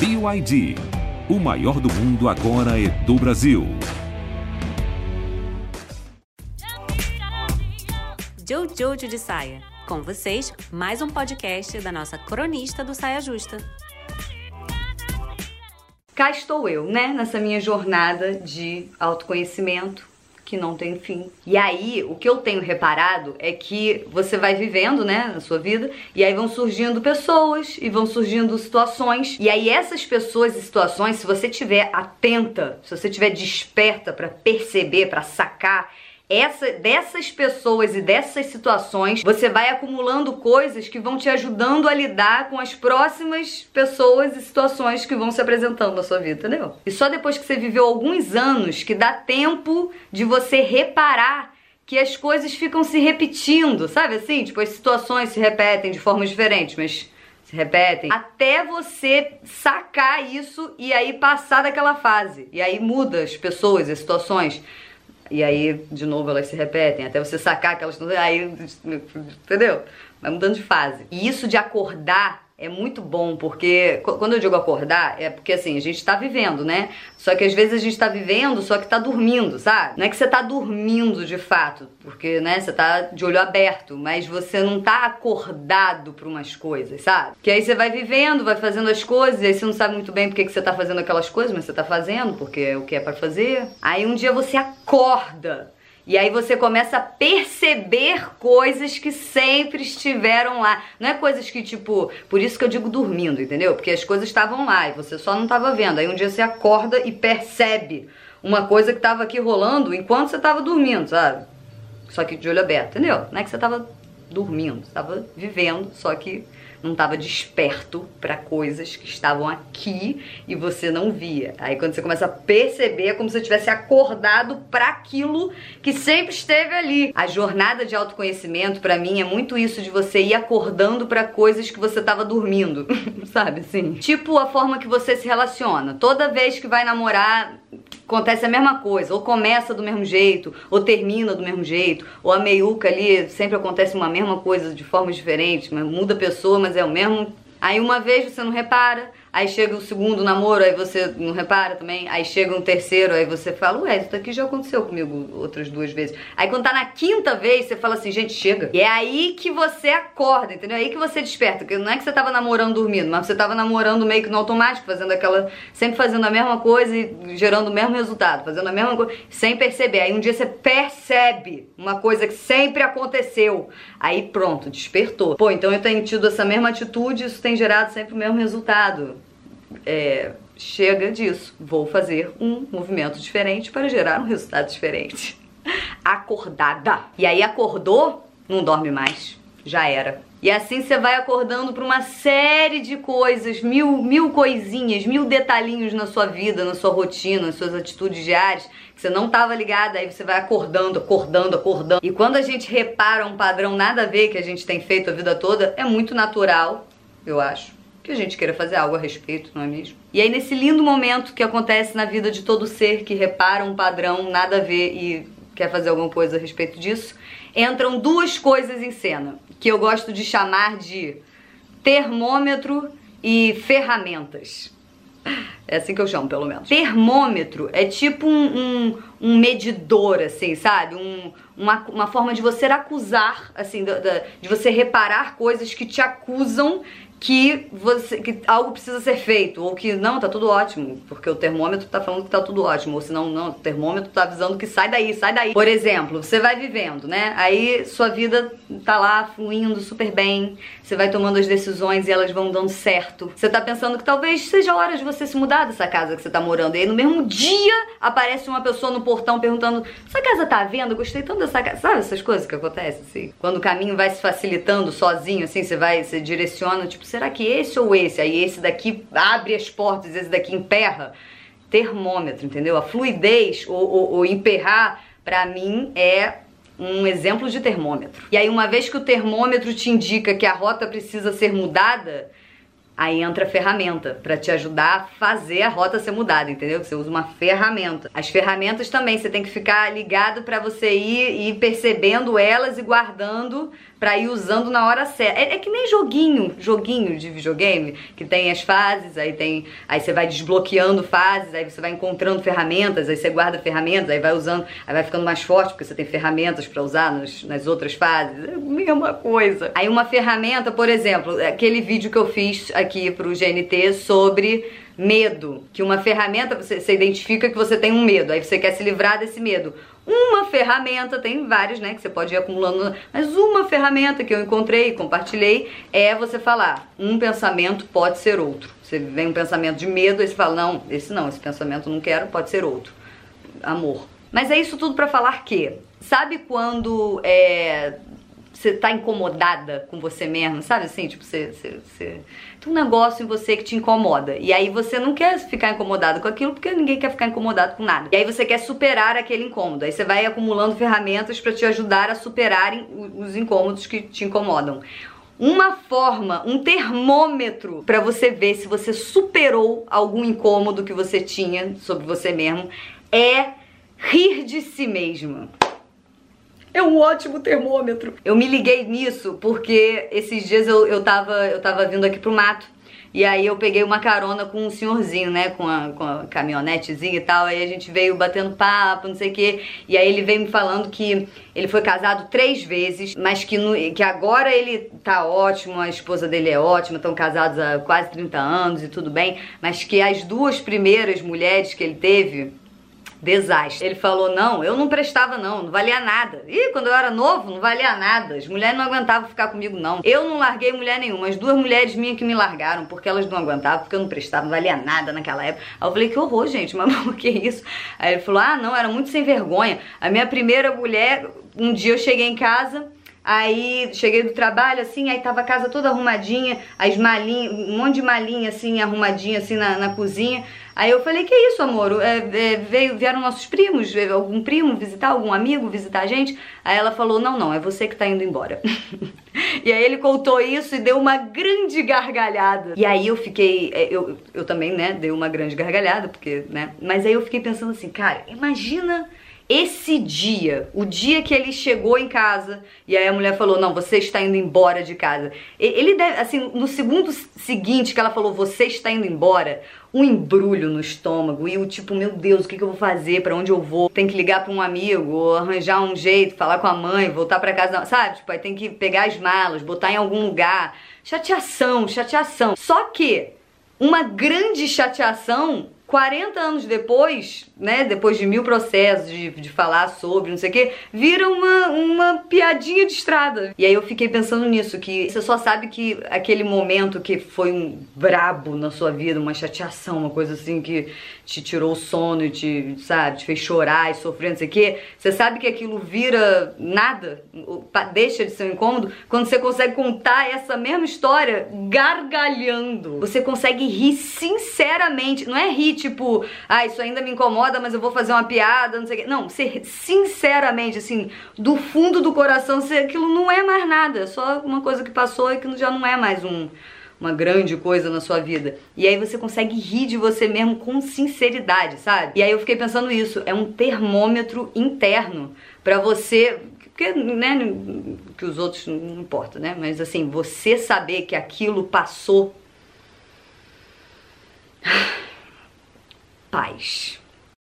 BYD. O maior do mundo agora é do Brasil. Jojo de Saia. Com vocês, mais um podcast da nossa cronista do Saia Justa. Cá estou eu, né, nessa minha jornada de autoconhecimento que não tem fim. E aí, o que eu tenho reparado é que você vai vivendo, né, na sua vida, e aí vão surgindo pessoas e vão surgindo situações. E aí essas pessoas e situações, se você tiver atenta, se você tiver desperta para perceber, para sacar essa, dessas pessoas e dessas situações, você vai acumulando coisas que vão te ajudando a lidar com as próximas pessoas e situações que vão se apresentando na sua vida, entendeu? E só depois que você viveu alguns anos que dá tempo de você reparar que as coisas ficam se repetindo, sabe assim? Tipo, as situações se repetem de formas diferentes, mas se repetem, até você sacar isso e aí passar daquela fase. E aí muda as pessoas, as situações. E aí, de novo, elas se repetem, até você sacar aquelas. Aí, entendeu? Vai mudando de fase. E isso de acordar é muito bom, porque quando eu digo acordar, é porque assim, a gente tá vivendo, né? Só que às vezes a gente tá vivendo, só que tá dormindo, sabe? Não é que você tá dormindo de fato, porque, né, você tá de olho aberto, mas você não tá acordado pra umas coisas, sabe? Que aí você vai vivendo, vai fazendo as coisas, e aí você não sabe muito bem porque que você tá fazendo aquelas coisas, mas você tá fazendo, porque é o que é para fazer. Aí um dia você acorda e aí você começa a perceber coisas que sempre estiveram lá. Não é coisas que, tipo, por isso que eu digo dormindo, entendeu? Porque as coisas estavam lá e você só não estava vendo. Aí um dia você acorda e percebe uma coisa que estava aqui rolando enquanto você estava dormindo, sabe? Só que de olho aberto, entendeu? Não é que você estava dormindo, estava vivendo, só que não estava desperto para coisas que estavam aqui e você não via. Aí quando você começa a perceber, é como se você tivesse acordado para aquilo que sempre esteve ali. A jornada de autoconhecimento para mim é muito isso de você ir acordando para coisas que você estava dormindo, sabe assim? Tipo a forma que você se relaciona. Toda vez que vai namorar, acontece a mesma coisa, ou começa do mesmo jeito, ou termina do mesmo jeito, ou a meiuca ali sempre acontece uma mesma coisa de formas diferentes, mas muda a pessoa, mas é o mesmo. Aí uma vez você não repara, Aí chega o segundo namoro, aí você não repara também. Aí chega um terceiro, aí você fala, ué, isso daqui já aconteceu comigo outras duas vezes. Aí quando tá na quinta vez, você fala assim, gente, chega. E é aí que você acorda, entendeu? É aí que você desperta. Porque não é que você tava namorando dormindo, mas você tava namorando meio que no automático, fazendo aquela. Sempre fazendo a mesma coisa e gerando o mesmo resultado, fazendo a mesma coisa, sem perceber. Aí um dia você percebe uma coisa que sempre aconteceu. Aí pronto, despertou. Pô, então eu tenho tido essa mesma atitude, isso tem gerado sempre o mesmo resultado é, chega disso, vou fazer um movimento diferente para gerar um resultado diferente. Acordada. E aí acordou, não dorme mais. Já era. E assim você vai acordando para uma série de coisas, mil, mil coisinhas, mil detalhinhos na sua vida, na sua rotina, nas suas atitudes diárias, que você não estava ligada, aí você vai acordando, acordando, acordando. E quando a gente repara um padrão nada a ver que a gente tem feito a vida toda, é muito natural, eu acho que a gente queira fazer algo a respeito, não é mesmo? E aí, nesse lindo momento que acontece na vida de todo ser que repara um padrão, nada a ver e quer fazer alguma coisa a respeito disso, entram duas coisas em cena, que eu gosto de chamar de termômetro e ferramentas. É assim que eu chamo, pelo menos. Termômetro é tipo um, um, um medidor, assim, sabe? Um, uma, uma forma de você acusar, assim, de, de você reparar coisas que te acusam que você que algo precisa ser feito ou que não, tá tudo ótimo, porque o termômetro tá falando que tá tudo ótimo, ou senão não, o termômetro tá avisando que sai daí, sai daí. Por exemplo, você vai vivendo, né? Aí sua vida tá lá fluindo super bem, você vai tomando as decisões e elas vão dando certo. Você tá pensando que talvez seja a hora de você se mudar dessa casa que você tá morando. E aí no mesmo dia aparece uma pessoa no portão perguntando: "Essa casa tá à venda? Gostei tanto dessa casa". Sabe essas coisas que acontecem assim? Quando o caminho vai se facilitando sozinho assim, você vai, você direciona, tipo será que esse ou esse? Aí esse daqui abre as portas, esse daqui emperra. Termômetro, entendeu? A fluidez ou, ou, emperrar, para mim, é um exemplo de termômetro. E aí, uma vez que o termômetro te indica que a rota precisa ser mudada, Aí entra a ferramenta para te ajudar a fazer a rota ser mudada, entendeu? Você usa uma ferramenta. As ferramentas também, você tem que ficar ligado para você ir, ir percebendo elas e guardando pra ir usando na hora certa. É, é, que nem joguinho, joguinho de videogame, que tem as fases, aí tem. Aí você vai desbloqueando fases, aí você vai encontrando ferramentas, aí você guarda ferramentas, aí vai usando, aí vai ficando mais forte, porque você tem ferramentas para usar nos, nas outras fases. É a mesma coisa. Aí uma ferramenta, por exemplo, aquele vídeo que eu fiz aqui pro GNT sobre medo, que uma ferramenta você, você identifica que você tem um medo, aí você quer se livrar desse medo. Uma ferramenta, tem vários, né, que você pode ir acumulando, mas uma ferramenta que eu encontrei, compartilhei, é você falar, um pensamento pode ser outro. Você vem um pensamento de medo, aí você fala, não, esse não, esse pensamento não quero, pode ser outro. Amor. Mas é isso tudo para falar que, sabe quando é, você tá incomodada com você mesmo, sabe assim? Tipo, você, você, você, Tem um negócio em você que te incomoda. E aí você não quer ficar incomodado com aquilo porque ninguém quer ficar incomodado com nada. E aí você quer superar aquele incômodo. Aí você vai acumulando ferramentas para te ajudar a superarem os incômodos que te incomodam. Uma forma, um termômetro para você ver se você superou algum incômodo que você tinha sobre você mesmo é rir de si mesma. É um ótimo termômetro. Eu me liguei nisso porque esses dias eu, eu, tava, eu tava vindo aqui pro mato. E aí eu peguei uma carona com um senhorzinho, né? Com a, com a caminhonetezinha e tal. Aí a gente veio batendo papo, não sei o quê. E aí ele veio me falando que ele foi casado três vezes, mas que, no, que agora ele tá ótimo, a esposa dele é ótima, estão casados há quase 30 anos e tudo bem. Mas que as duas primeiras mulheres que ele teve desastre. Ele falou: não, eu não prestava, não, não valia nada. E quando eu era novo, não valia nada. As mulheres não aguentavam ficar comigo, não. Eu não larguei mulher nenhuma. As duas mulheres minhas que me largaram, porque elas não aguentavam, porque eu não prestava, não valia nada naquela época. Aí eu falei: que horror, gente, mas por que isso? Aí ele falou: ah, não, era muito sem vergonha. A minha primeira mulher, um dia eu cheguei em casa. Aí cheguei do trabalho, assim, aí tava a casa toda arrumadinha, as malinhas, um monte de malinha, assim, arrumadinha, assim, na, na cozinha. Aí eu falei, que isso, amor? É, é, veio, vieram nossos primos, algum primo visitar, algum amigo visitar a gente? Aí ela falou, não, não, é você que tá indo embora. e aí ele contou isso e deu uma grande gargalhada. E aí eu fiquei, é, eu, eu também, né, dei uma grande gargalhada, porque, né, mas aí eu fiquei pensando assim, cara, imagina esse dia, o dia que ele chegou em casa e aí a mulher falou: Não, você está indo embora de casa. Ele deve, assim, no segundo seguinte que ela falou: Você está indo embora, um embrulho no estômago e o tipo: Meu Deus, o que, que eu vou fazer? Para onde eu vou? Tem que ligar para um amigo, arranjar um jeito, falar com a mãe, voltar para casa, sabe? Tipo, aí tem que pegar as malas, botar em algum lugar. Chateação, chateação. Só que uma grande chateação 40 anos depois, né, depois de mil processos de, de falar sobre, não sei o que, vira uma, uma piadinha de estrada. E aí eu fiquei pensando nisso, que você só sabe que aquele momento que foi um brabo na sua vida, uma chateação, uma coisa assim que te tirou o sono e te, sabe, te fez chorar e sofrer, não sei o que, você sabe que aquilo vira nada, deixa de ser um incômodo, quando você consegue contar essa mesma história gargalhando. Você consegue rir sinceramente, não é rir tipo, ah, isso ainda me incomoda, mas eu vou fazer uma piada, não sei o quê. Não, você, sinceramente, assim, do fundo do coração, você, aquilo não é mais nada, é só uma coisa que passou e que já não é mais um, uma grande coisa na sua vida. E aí você consegue rir de você mesmo com sinceridade, sabe? E aí eu fiquei pensando isso, é um termômetro interno para você porque, né, que os outros não importa, né? Mas assim, você saber que aquilo passou paz.